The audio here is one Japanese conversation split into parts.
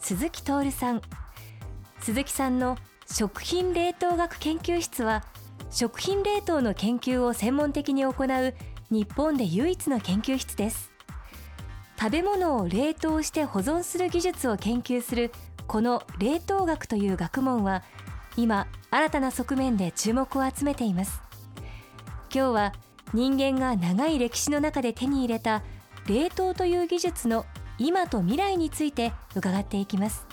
鈴木徹さん鈴木さんの食品冷凍学研究室は食品冷凍の研究を専門的に行う日本で唯一の研究室です。食べ物を冷凍して保存する技術を研究するこの冷凍学という学問は今新たな側面で注目を集めています。今日は人間が長い歴史の中で手に入れた冷凍という技術の今と未来について伺っていきます。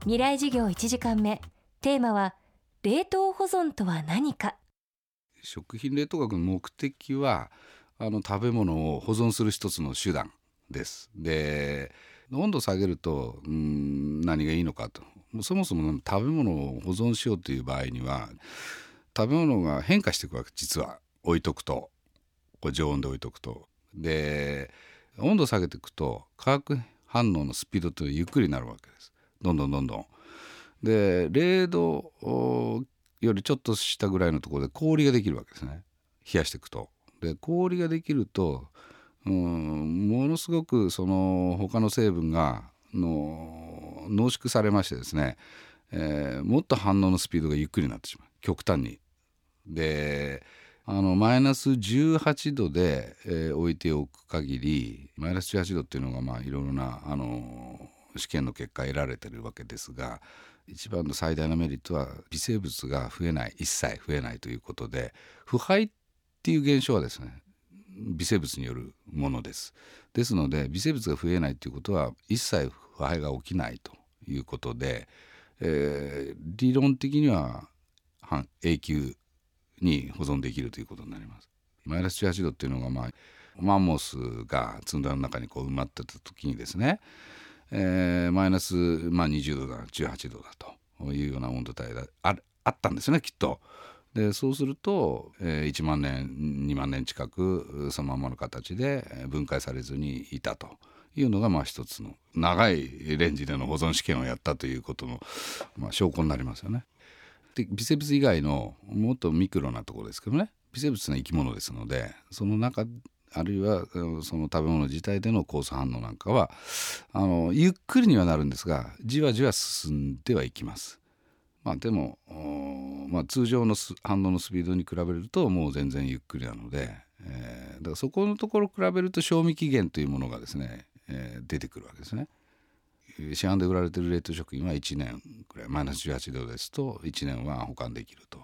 未来授業1時間目。テーマは冷凍保存とは何か。食品冷凍学の目的はあの食べ物を保存する一つの手段です。で温度を下げるとうん何がいいのかと。そもそも食べ物を保存しようという場合には食べ物が変化していくわけ実は。置いとくと。これ常温で置いとくと。で温度を下げていくと化学反応のスピードというのはゆっくりになるわけですどんどんどんどん。で0度よりちょっとしたぐらいのところで氷ができるわけですね冷やしていくと。で氷ができるとうんものすごくその他の成分がの濃縮されましてですね、えー、もっと反応のスピードがゆっくりになってしまう極端に。であのマイナス18度で、えー、置いておく限りマイナス18度っていうのがまあいろいろなあの試験の結果得られてるわけですが一番の最大のメリットは微生物が増えない一切増えないということで腐敗っていう現象はですね微生物によるものです。ですので微生物が増えないということは一切腐敗が起きないということで、えー、理論的には半永久に保存できるということになります。マイナス18度っていうのが、まあ、マンモスが積んだの中にこう埋まってた時にですね、えー、マイナス、まあ、20度だ18度だというような温度帯がああったんですねきっと。でそうすると、えー、1万年2万年近くそのままの形で分解されずにいたというのがまあ一つの長いレンジでの保存試験をやったということの、まあ、証拠になりますよね。で微生物以外のもっとミクロなところですけどね微生物の生き物ですのでその中あるいはその食べ物自体での酵素反応なんかはあのゆっくりにはなるんですがじわじわ進んではいきます。まあ、でも、まあ、通常の反応のスピードに比べるともう全然ゆっくりなので、えー、だからそこのところ比べると賞味期限というものがですね、えー、出てくるわけですね。市販で売られてる冷凍食品は1年くらいマイナス18度ですと1年は保管できると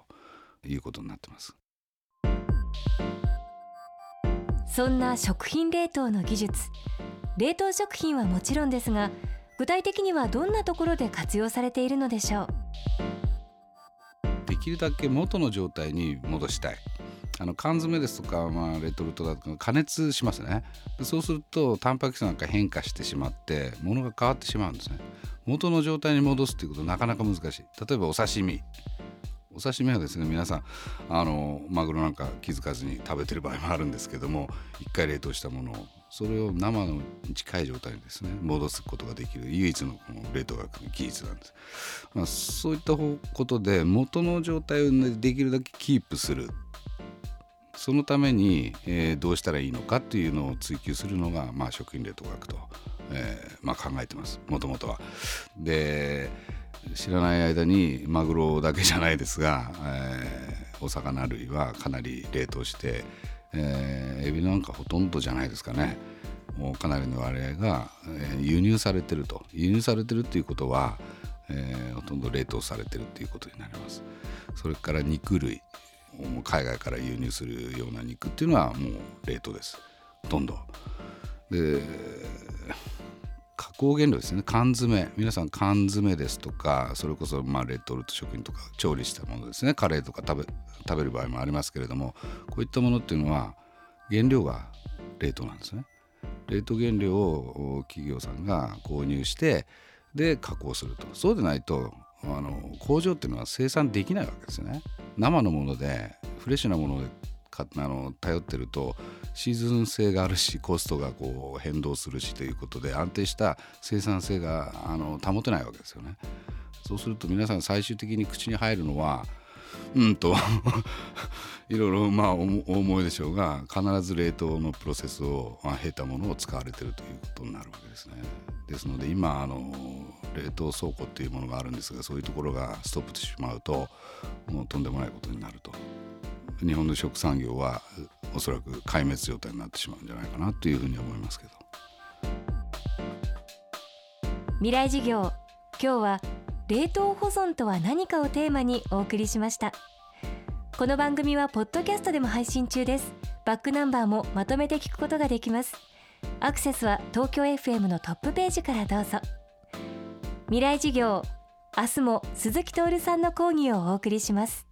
いうことになってます。そんな食品冷凍の技術冷凍食品はもちろんですが具体的にはどんなところで活用されているのでしょう？きるだけ元の状態に戻したい。あの缶詰ですとか、まあ、レトルトだとか加熱しますね。そうするとタンパク質なんか変化してしまって物が変わってしまうんですね。元の状態に戻すっていうことなかなか難しい。例えばお刺身。お刺身はですね皆さんあのマグロなんか気づかずに食べてる場合もあるんですけども一回冷凍したものをそれを生の近い状態にですね戻すことができる唯一のこの冷凍学の技術なんです、まあ、そういったことで元の状態を、できるだけキープする。そのために、えー、どうしたらいいのかっていうのを追求するのが、まあ、食品冷凍学と、えーまあ、考えてます。もともとは。で知らない間にマグロだけじゃないですが、えー、お魚類はかなり冷凍して、えー、エビなんかほとんどじゃないですかね。もうかなりの割合が、えー、輸入されてると。輸入されてるっていうことは、えー、ほとんど冷凍されてるっていうことになります。それから肉類もう海外から輸入するような肉っていうのはもう冷凍です。ほとんど。で原料ですね。缶詰。皆さん缶詰ですとかそれこそまあレトルト食品とか調理したものですね。カレーとか食べ食べる場合もありますけれどもこういったものっていうのは原料が冷凍なんですね。冷凍原料を企業さんが購入してで加工すると。そうでないとあの工場っていうのは生産できないわけですよね。生のものでフレッシュなものかあの頼ってるとシーズン性があるしコストがこう変動するしということで安定した生産性があの保てないわけですよねそうすると皆さん最終的に口に入るのはうんと いろいろまあお思いでしょうが必ず冷凍のプロセスを経たものを使われてるということになるわけですね。ですので今あの冷凍倉庫っていうものがあるんですがそういうところがストップしてしまうともうとんでもないことになると日本の食産業はおそらく壊滅状態になってしまうんじゃないかなというふうに思いますけど。未来事業今日は冷凍保存とは何かをテーマにお送りしました。この番組はポッドキャストでも配信中です。バックナンバーもまとめて聞くことができます。アクセスは東京 FM のトップページからどうぞ。未来事業明日も鈴木徹さんの講義をお送りします。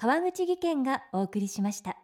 川口技研がお送りしました。